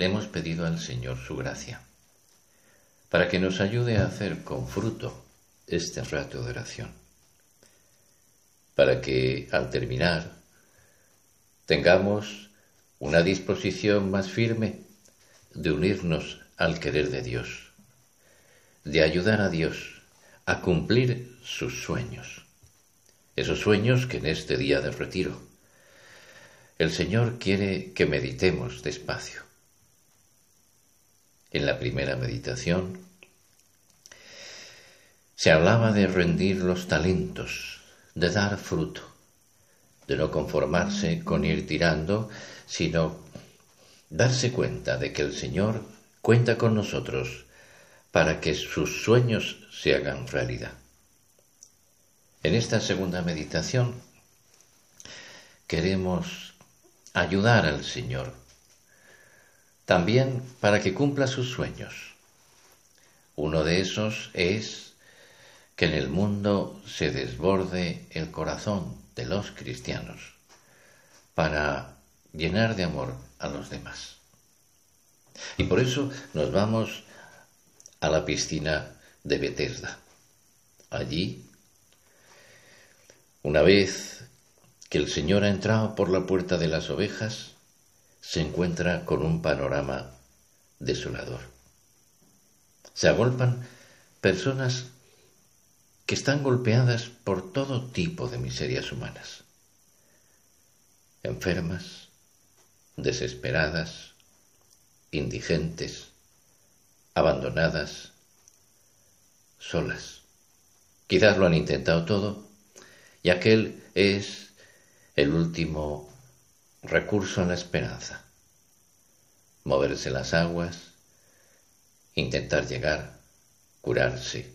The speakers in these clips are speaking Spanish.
Le hemos pedido al Señor su gracia, para que nos ayude a hacer con fruto este rato de oración, para que al terminar tengamos una disposición más firme de unirnos al querer de Dios, de ayudar a Dios a cumplir sus sueños, esos sueños que en este día de retiro el Señor quiere que meditemos despacio. En la primera meditación se hablaba de rendir los talentos, de dar fruto, de no conformarse con ir tirando, sino darse cuenta de que el Señor cuenta con nosotros para que sus sueños se hagan realidad. En esta segunda meditación queremos ayudar al Señor, también para que cumpla sus sueños. Uno de esos es que en el mundo se desborde el corazón de los cristianos para llenar de amor a los demás. Y por eso nos vamos a la piscina de Bethesda. Allí, una vez que el Señor ha entrado por la puerta de las ovejas, se encuentra con un panorama desolador. Se agolpan personas que están golpeadas por todo tipo de miserias humanas. Enfermas, desesperadas, indigentes, abandonadas, solas. Quizás lo han intentado todo y aquel es el último recurso a la esperanza. Moverse las aguas, intentar llegar, curarse.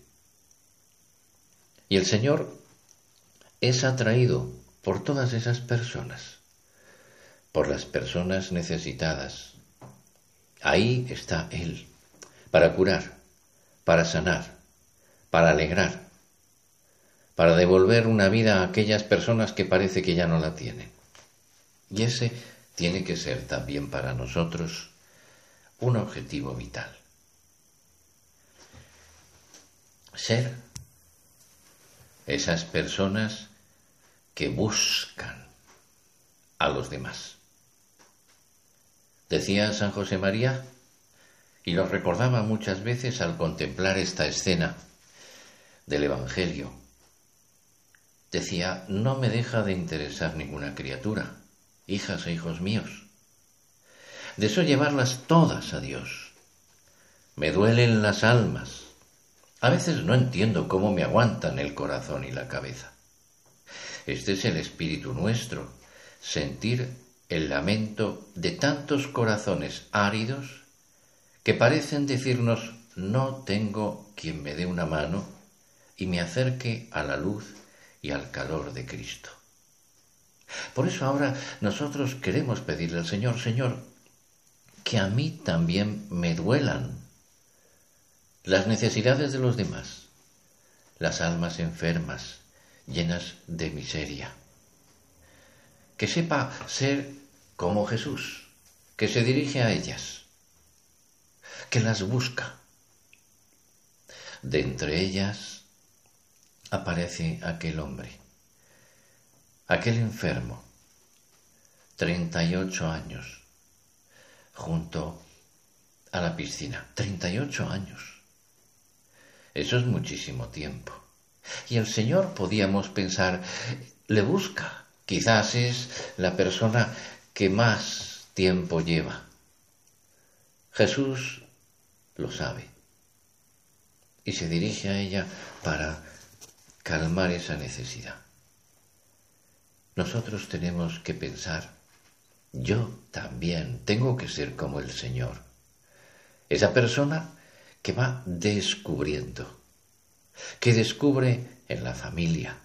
Y el Señor es atraído por todas esas personas, por las personas necesitadas. Ahí está Él, para curar, para sanar, para alegrar, para devolver una vida a aquellas personas que parece que ya no la tienen. Y ese tiene que ser también para nosotros un objetivo vital. Ser esas personas que buscan a los demás. Decía San José María, y lo recordaba muchas veces al contemplar esta escena del Evangelio, decía, no me deja de interesar ninguna criatura, hijas e hijos míos. Deseo llevarlas todas a Dios. Me duelen las almas. A veces no entiendo cómo me aguantan el corazón y la cabeza. Este es el espíritu nuestro, sentir el lamento de tantos corazones áridos que parecen decirnos no tengo quien me dé una mano y me acerque a la luz y al calor de Cristo. Por eso ahora nosotros queremos pedirle al Señor, Señor, que a mí también me duelan las necesidades de los demás, las almas enfermas, llenas de miseria. Que sepa ser como Jesús, que se dirige a ellas, que las busca. De entre ellas aparece aquel hombre, aquel enfermo, 38 años, junto a la piscina, 38 años. Eso es muchísimo tiempo. Y el Señor, podíamos pensar, le busca. Quizás es la persona que más tiempo lleva. Jesús lo sabe y se dirige a ella para calmar esa necesidad. Nosotros tenemos que pensar yo también tengo que ser como el Señor. Esa persona que va descubriendo, que descubre en la familia,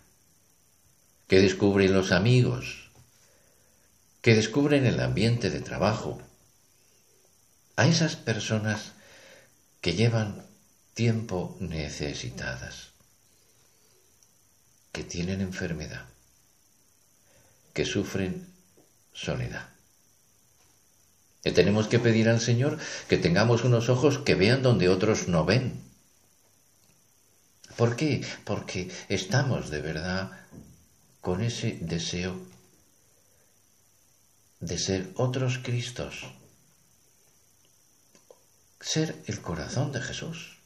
que descubre en los amigos, que descubre en el ambiente de trabajo, a esas personas que llevan tiempo necesitadas, que tienen enfermedad, que sufren soledad. Y tenemos que pedir al Señor que tengamos unos ojos que vean donde otros no ven. ¿Por qué? Porque estamos de verdad con ese deseo de ser otros Cristos, ser el corazón de Jesús,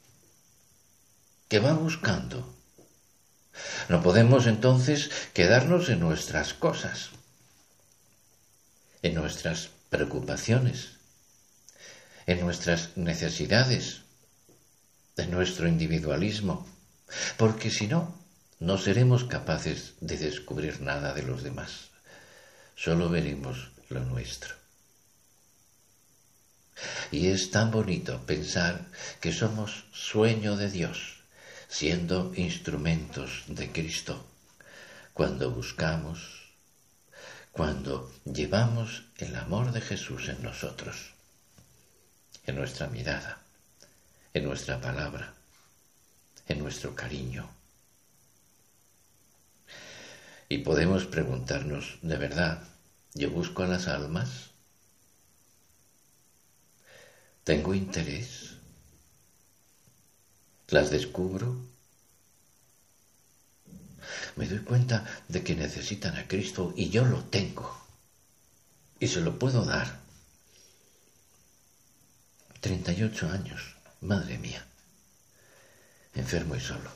que va buscando. No podemos entonces quedarnos en nuestras cosas, en nuestras preocupaciones, en nuestras necesidades, en nuestro individualismo, porque si no, no seremos capaces de descubrir nada de los demás, solo veremos lo nuestro. Y es tan bonito pensar que somos sueño de Dios, siendo instrumentos de Cristo, cuando buscamos cuando llevamos el amor de Jesús en nosotros, en nuestra mirada, en nuestra palabra, en nuestro cariño. Y podemos preguntarnos, ¿de verdad yo busco a las almas? ¿Tengo interés? ¿Las descubro? me doy cuenta de que necesitan a Cristo y yo lo tengo. Y se lo puedo dar. 38 años, madre mía. Enfermo y solo.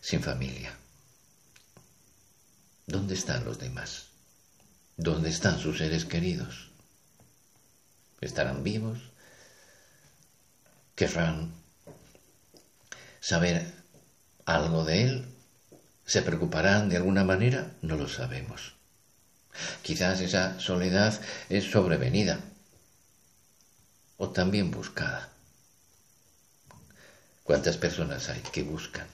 Sin familia. ¿Dónde están los demás? ¿Dónde están sus seres queridos? ¿Estarán vivos? ¿Querrán saber algo de él? ¿Se preocuparán de alguna manera? No lo sabemos. Quizás esa soledad es sobrevenida o también buscada. ¿Cuántas personas hay que buscan?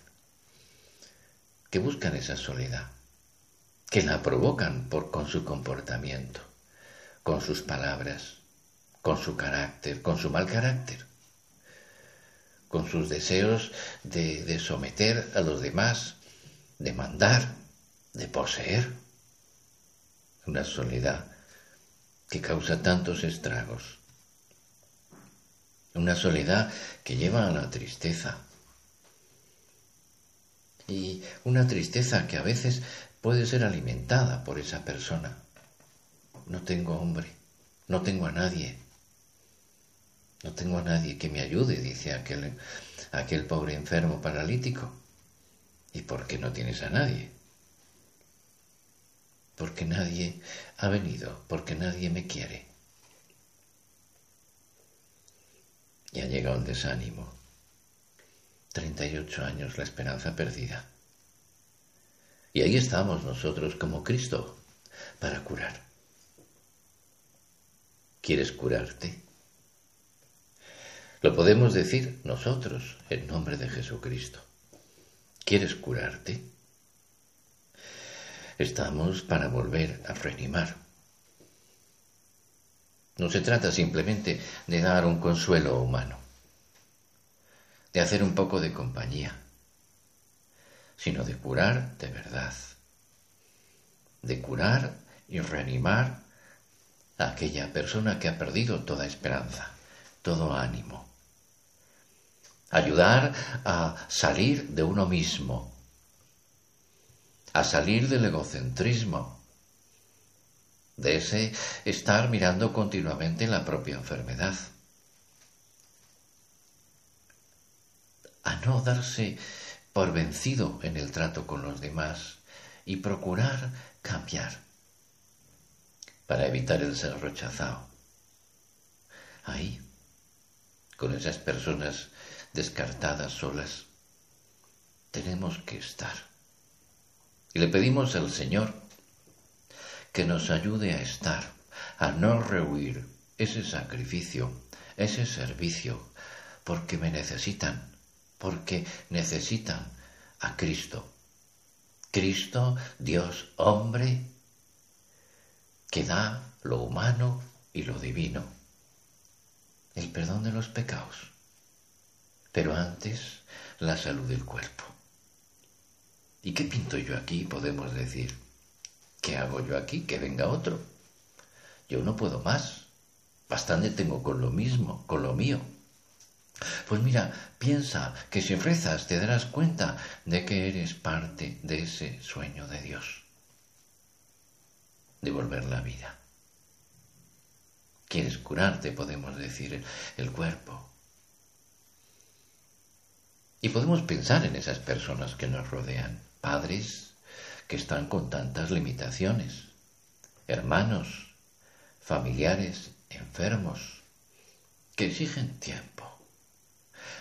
Que buscan esa soledad, que la provocan por, con su comportamiento, con sus palabras, con su carácter, con su mal carácter con sus deseos de, someter a los demás, de mandar, de poseer. Una soledad que causa tantos estragos. Una soledad que lleva a la tristeza. Y una tristeza que a veces puede ser alimentada por esa persona. No tengo hombre, no tengo a nadie, no tengo a nadie que me ayude, dice aquel, aquel pobre enfermo paralítico. ¿Y por qué no tienes a nadie? Porque nadie ha venido, porque nadie me quiere. Y ha llegado el desánimo. 38 años la esperanza perdida. Y ahí estamos nosotros como Cristo para curar. ¿Quieres curarte? Lo podemos decir nosotros en nombre de Jesucristo. ¿Quieres curarte? Estamos para volver a reanimar. No se trata simplemente de dar un consuelo humano, de hacer un poco de compañía, sino de curar de verdad, de curar y reanimar a aquella persona que ha perdido toda esperanza, todo ánimo ayudar a salir de uno mismo, a salir del egocentrismo, de ese estar mirando continuamente la propia enfermedad, a no darse por vencido en el trato con los demás y procurar cambiar para evitar el ser rechazado. Ahí, con esas personas descartadas solas. Tenemos que estar. Y le pedimos al Señor que nos ayude a estar, a no rehuir ese sacrificio, ese servicio, porque me necesitan, porque necesitan a Cristo. Cristo, Dios hombre, que da lo humano y lo divino, el perdón de los pecados, pero antes la salud del cuerpo. ¿Y qué pinto yo aquí? Podemos decir. ¿Qué hago yo aquí? Que venga otro. Yo no puedo más. Bastante tengo con lo mismo, con lo mío. Pues mira, piensa que si rezas te darás cuenta de que eres parte de ese sueño de Dios. De volver la vida. Quieres curarte, podemos decir, el cuerpo. Y podemos pensar en esas personas que nos rodean, padres que están con tantas limitaciones, hermanos, familiares enfermos, que exigen tiempo,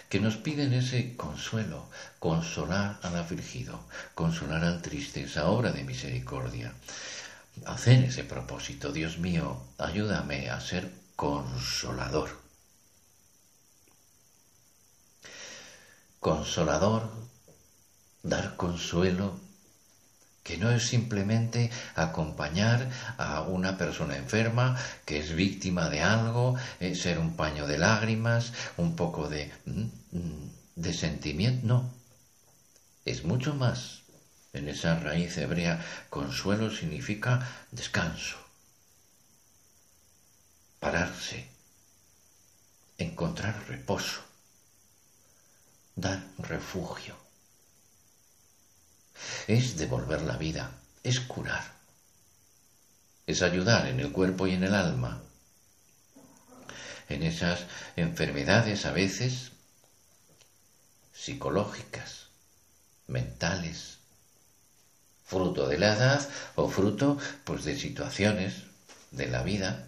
que nos piden ese consuelo, consolar al afligido, consolar al triste, esa obra de misericordia. Hacer ese propósito, Dios mío, ayúdame a ser consolador. Consolador, dar consuelo, que no es simplemente acompañar a una persona enferma que es víctima de algo, eh, ser un paño de lágrimas, un poco de, mm, mm, de sentimiento, no. Es mucho más. En esa raíz hebrea, consuelo significa descanso, pararse, encontrar reposo, dar refugio es devolver la vida, es curar, es ayudar en el cuerpo y en el alma, en esas enfermedades a veces psicológicas, mentales, fruto de la edad o fruto pues de situaciones de la vida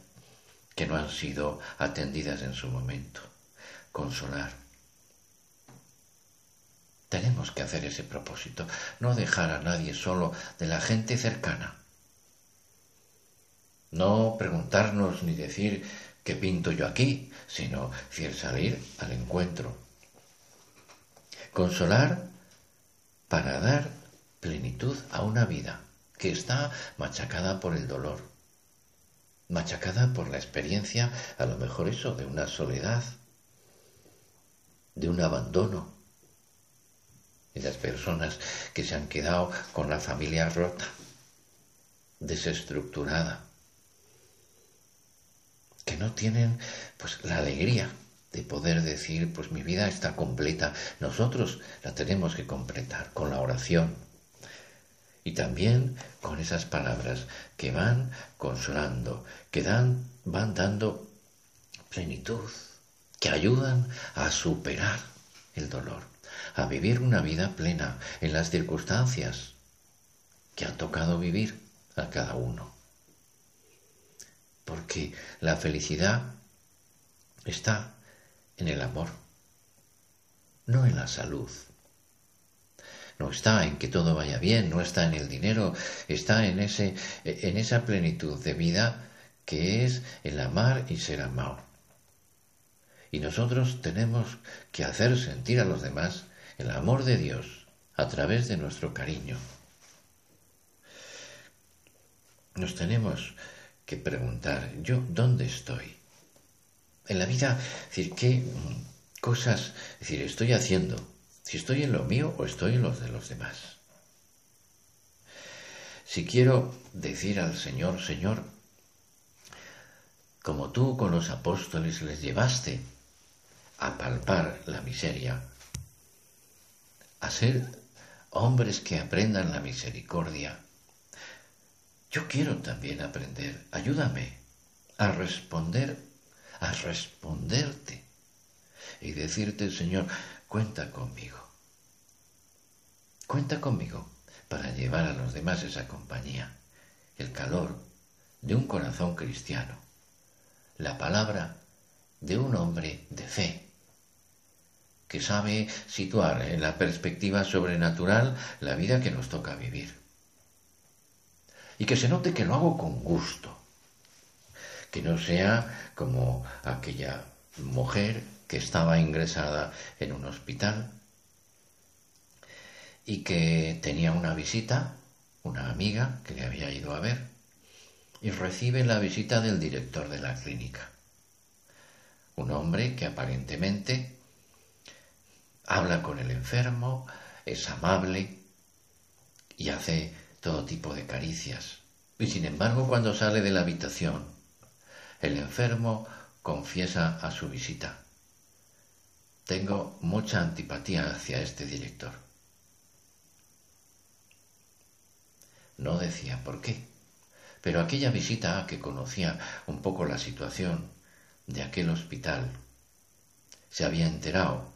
que no han sido atendidas en su momento. Consolar, que hacer ese propósito, no dejar a nadie solo de la gente cercana. No preguntarnos ni decir qué pinto yo aquí, sino fiel salir al encuentro. Consolar para dar plenitud a una vida que está machacada por el dolor, machacada por la experiencia, a lo mejor eso, de una soledad, de un abandono, esas personas que se han quedado con la familia rota, desestructurada, que no tienen pues la alegría de poder decir pues mi vida está completa. Nosotros la tenemos que completar con la oración y también con esas palabras que van consolando, que dan, van dando plenitud, que ayudan a superar el dolor a vivir una vida plena en las circunstancias que ha tocado vivir a cada uno. Porque la felicidad está en el amor, no en la salud. No está en que todo vaya bien, no está en el dinero, está en, ese, en esa plenitud de vida que es el amar y ser amado. Y nosotros tenemos que hacer sentir a los demás el amor de Dios a través de nuestro cariño. Nos tenemos que preguntar, ¿yo dónde estoy? En la vida, decir, ¿qué cosas decir, estoy haciendo? Si estoy en lo mío o estoy en los de los demás. Si quiero decir al Señor, Señor, como tú con los apóstoles les llevaste a palpar la miseria, a ser hombres que aprendan la misericordia. Yo quiero también aprender. Ayúdame a responder, a responderte y decirte, Señor, cuenta conmigo. Cuenta conmigo para llevar a los demás esa compañía, el calor de un corazón cristiano, la palabra de un hombre de fe que sabe situar en la perspectiva sobrenatural la vida que nos toca vivir. y que se note que lo hago con gusto, que no sea como aquella mujer que estaba ingresada en un hospital y que tenía una visita, una amiga que le había ido a ver, y recibe la visita del director de la clínica. Un hombre que aparentemente habla con el enfermo, es amable y hace todo tipo de caricias. Y sin embargo, cuando sale de la habitación, el enfermo confiesa a su visita. Tengo mucha antipatía hacia este director. No decía por qué, pero aquella visita que conocía un poco la situación de aquel hospital, se había enterado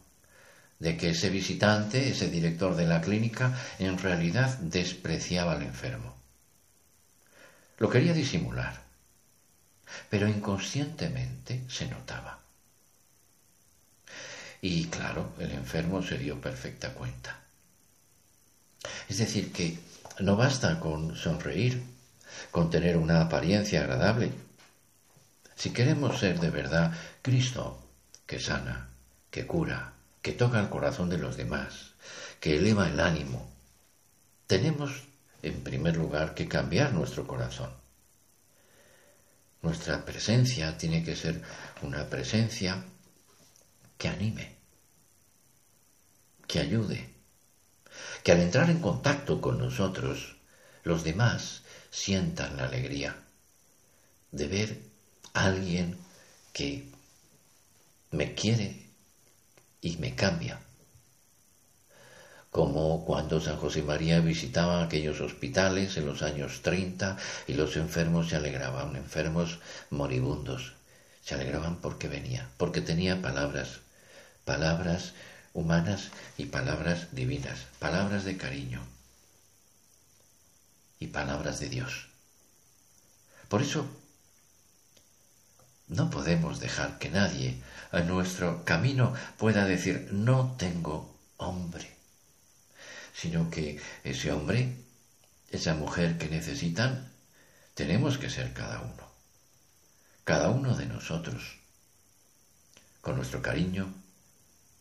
de que ese visitante, ese director de la clínica, en realidad despreciaba al enfermo. Lo quería disimular, pero inconscientemente se notaba. Y claro, el enfermo se dio perfecta cuenta. Es decir, que no basta con sonreír, con tener una apariencia agradable. Si queremos ser de verdad Cristo, que sana, que cura, que toca el corazón de los demás, que eleva el ánimo, tenemos en primer lugar que cambiar nuestro corazón. Nuestra presencia tiene que ser una presencia que anime, que ayude, que al entrar en contacto con nosotros, los demás sientan la alegría de ver a alguien que me quiere y me cambia. Como cuando San José María visitaba aquellos hospitales en los años 30 y los enfermos se alegraban, enfermos moribundos, se alegraban porque venía, porque tenía palabras, palabras humanas y palabras divinas, palabras de cariño y palabras de Dios. Por eso, no podemos dejar que nadie nuestro camino pueda decir no tengo hombre, sino que ese hombre, esa mujer que necesitan, tenemos que ser cada uno, cada uno de nosotros, con nuestro cariño,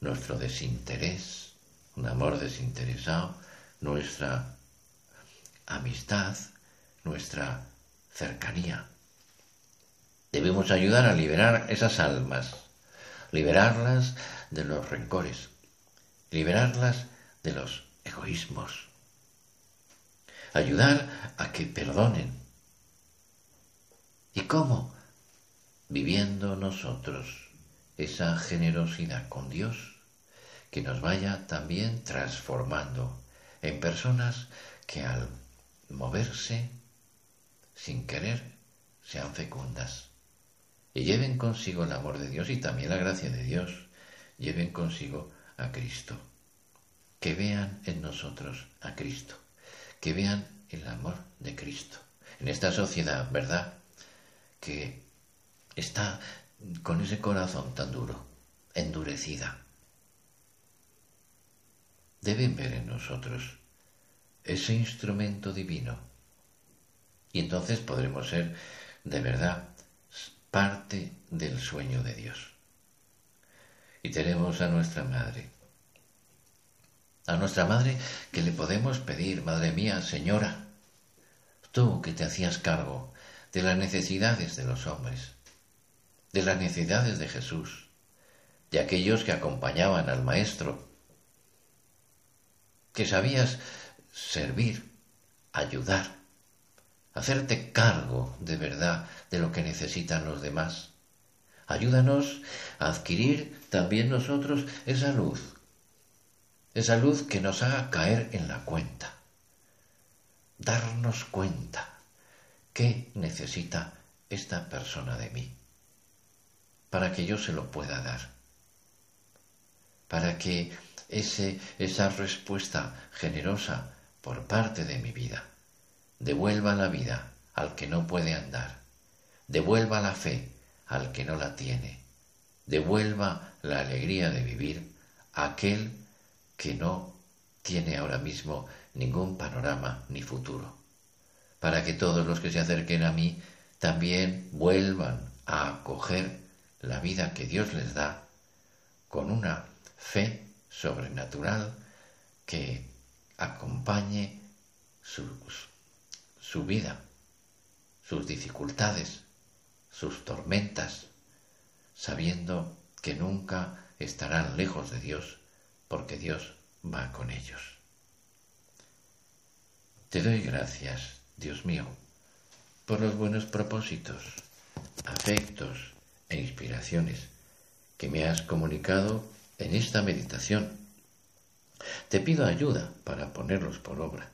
nuestro desinterés, un amor desinteresado, nuestra amistad, nuestra cercanía. Debemos ayudar a liberar esas almas, liberarlas de los rencores, liberarlas de los egoísmos, ayudar a que perdonen. ¿Y cómo? Viviendo nosotros esa generosidad con Dios que nos vaya también transformando en personas que al moverse sin querer sean fecundas y lleven consigo el amor de Dios y también la gracia de Dios, lleven consigo a Cristo, que vean en nosotros a Cristo, que vean el amor de Cristo. En esta sociedad, ¿verdad? Que está con ese corazón tan duro, endurecida, deben ver en nosotros ese instrumento divino. Y entonces podremos ser de verdad parte del sueño de Dios. Y tenemos a nuestra Madre. A nuestra Madre que le podemos pedir, Madre mía, Señora, tú que te hacías cargo de las necesidades de los hombres, de las necesidades de Jesús, de aquellos que acompañaban al Maestro que sabías servir, ayudar, hacerte cargo de verdad de lo que necesitan los demás. Ayúdanos a adquirir también nosotros esa luz, esa luz que nos haga caer en la cuenta, darnos cuenta qué necesita esta persona de mí, para que yo se lo pueda dar, para que ese, esa respuesta generosa por parte de mi vida. Devuelva la vida al que no puede andar. Devuelva la fe al que no la tiene. Devuelva la alegría de vivir a aquel que no tiene ahora mismo ningún panorama ni futuro. para que todos los que se acerquen a mí también vuelvan a acoger la vida que Dios les da con una fe sobrenatural que acompañe su vida, sus dificultades, sus tormentas, sabiendo que nunca estarán lejos de Dios, porque Dios va con ellos. Te doy gracias, Dios mío, por los buenos propósitos, afectos e inspiraciones que me has comunicado en esta meditación. Te pido ayuda para ponerlos por obra.